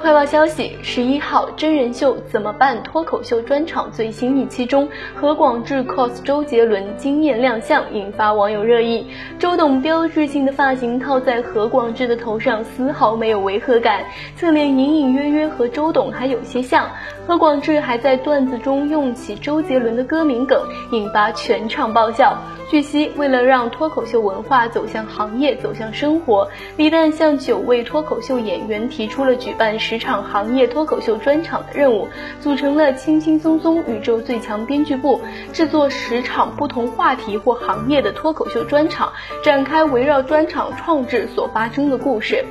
快报消息：十一号，真人秀怎么办脱口秀专场最新一期中，何广智 cos 周杰伦惊艳亮相，引发网友热议。周董标志性的发型套在何广智的头上，丝毫没有违和感，侧脸隐隐约约和周董还有些像。何广智还在段子中用起周杰伦的歌名梗，引发全场爆笑。据悉，为了让脱口秀文化走向行业、走向生活，李诞向九位脱口秀演员提出了举办十场行业脱口秀专场的任务，组成了轻轻松松宇宙最强编剧部，制作十场不同话题或行业的脱口秀专场，展开围绕专场创制所发生的故事。